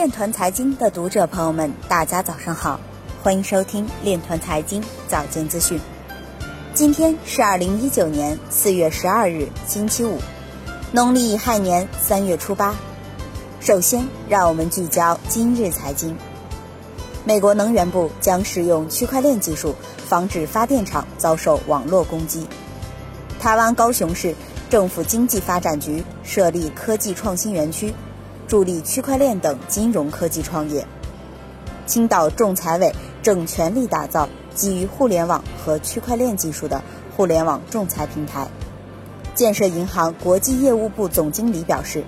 链团财经的读者朋友们，大家早上好，欢迎收听链团财经早间资讯。今天是二零一九年四月十二日，星期五，农历亥年三月初八。首先，让我们聚焦今日财经。美国能源部将使用区块链技术，防止发电厂遭受网络攻击。台湾高雄市政府经济发展局设立科技创新园区。助力区块链等金融科技创业。青岛仲裁委正全力打造基于互联网和区块链技术的互联网仲裁平台。建设银行国际业务部总经理表示，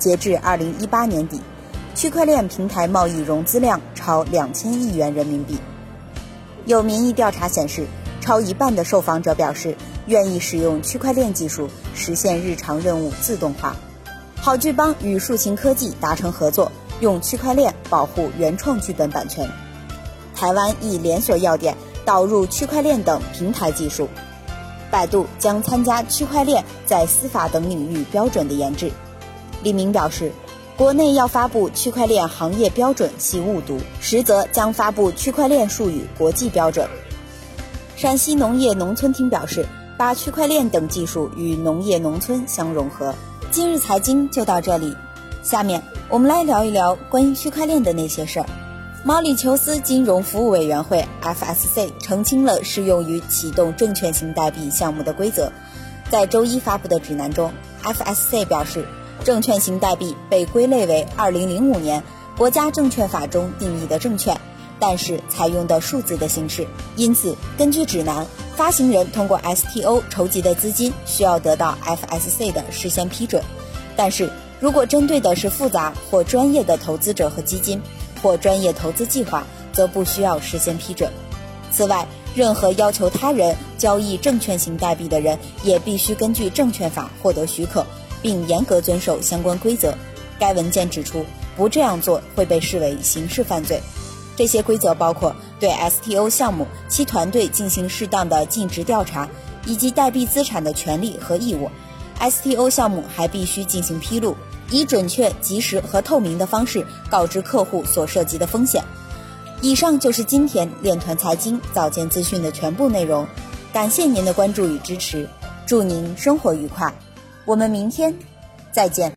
截至二零一八年底，区块链平台贸易融资量超两千亿元人民币。有民意调查显示，超一半的受访者表示愿意使用区块链技术实现日常任务自动化。好剧帮与竖琴科技达成合作，用区块链保护原创剧本版权。台湾一连锁药店导入区块链等平台技术。百度将参加区块链在司法等领域标准的研制。李明表示，国内要发布区块链行业标准系误读，实则将发布区块链术语国际标准。陕西农业农村厅表示，把区块链等技术与农业农村相融合。今日财经就到这里，下面我们来聊一聊关于区块链的那些事儿。毛里求斯金融服务委员会 （FSC） 澄清了适用于启动证券型代币项目的规则。在周一发布的指南中，FSC 表示，证券型代币被归类为2005年国家证券法中定义的证券，但是采用的数字的形式，因此根据指南。发行人通过 STO 筹集的资金需要得到 FSC 的事先批准，但是如果针对的是复杂或专业的投资者和基金或专业投资计划，则不需要事先批准。此外，任何要求他人交易证券型代币的人也必须根据证券法获得许可，并严格遵守相关规则。该文件指出，不这样做会被视为刑事犯罪。这些规则包括对 STO 项目其团队进行适当的尽职调查，以及代币资产的权利和义务。STO 项目还必须进行披露，以准确、及时和透明的方式告知客户所涉及的风险。以上就是今天链团财经早间资讯的全部内容，感谢您的关注与支持，祝您生活愉快，我们明天再见。